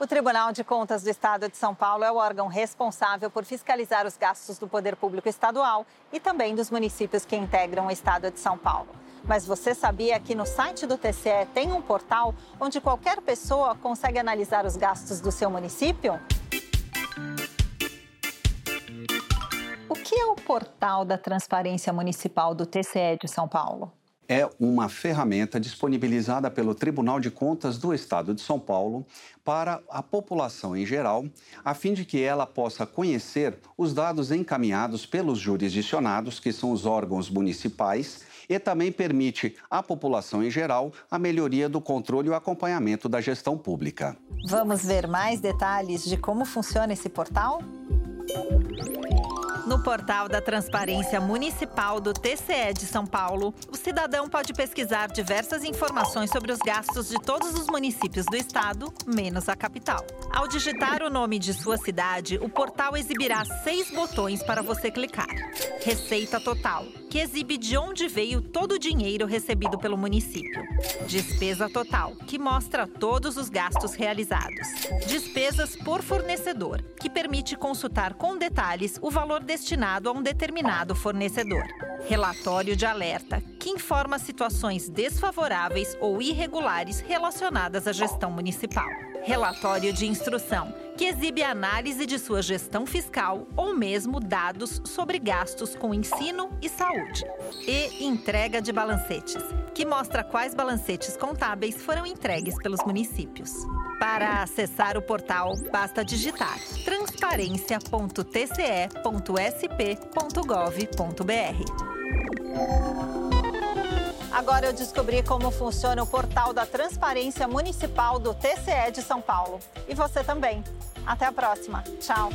O Tribunal de Contas do Estado de São Paulo é o órgão responsável por fiscalizar os gastos do poder público estadual e também dos municípios que integram o Estado de São Paulo. Mas você sabia que no site do TCE tem um portal onde qualquer pessoa consegue analisar os gastos do seu município? O que é o portal da Transparência Municipal do TCE de São Paulo? É uma ferramenta disponibilizada pelo Tribunal de Contas do Estado de São Paulo para a população em geral, a fim de que ela possa conhecer os dados encaminhados pelos jurisdicionados, que são os órgãos municipais, e também permite à população em geral a melhoria do controle e o acompanhamento da gestão pública. Vamos ver mais detalhes de como funciona esse portal? No portal da Transparência Municipal do TCE de São Paulo, o cidadão pode pesquisar diversas informações sobre os gastos de todos os municípios do estado, menos a capital. Ao digitar o nome de sua cidade, o portal exibirá seis botões para você clicar. Receita total, que exibe de onde veio todo o dinheiro recebido pelo município. Despesa total, que mostra todos os gastos realizados. Despesas por fornecedor, que permite consultar com detalhes o valor destinado a um determinado fornecedor. Relatório de alerta, que informa situações desfavoráveis ou irregulares relacionadas à gestão municipal. Relatório de instrução, que exibe análise de sua gestão fiscal ou mesmo dados sobre gastos com ensino e saúde. E entrega de balancetes, que mostra quais balancetes contábeis foram entregues pelos municípios. Para acessar o portal, basta digitar transparência.tce.sp.gov.br. Agora eu descobri como funciona o portal da Transparência Municipal do TCE de São Paulo. E você também. Até a próxima. Tchau.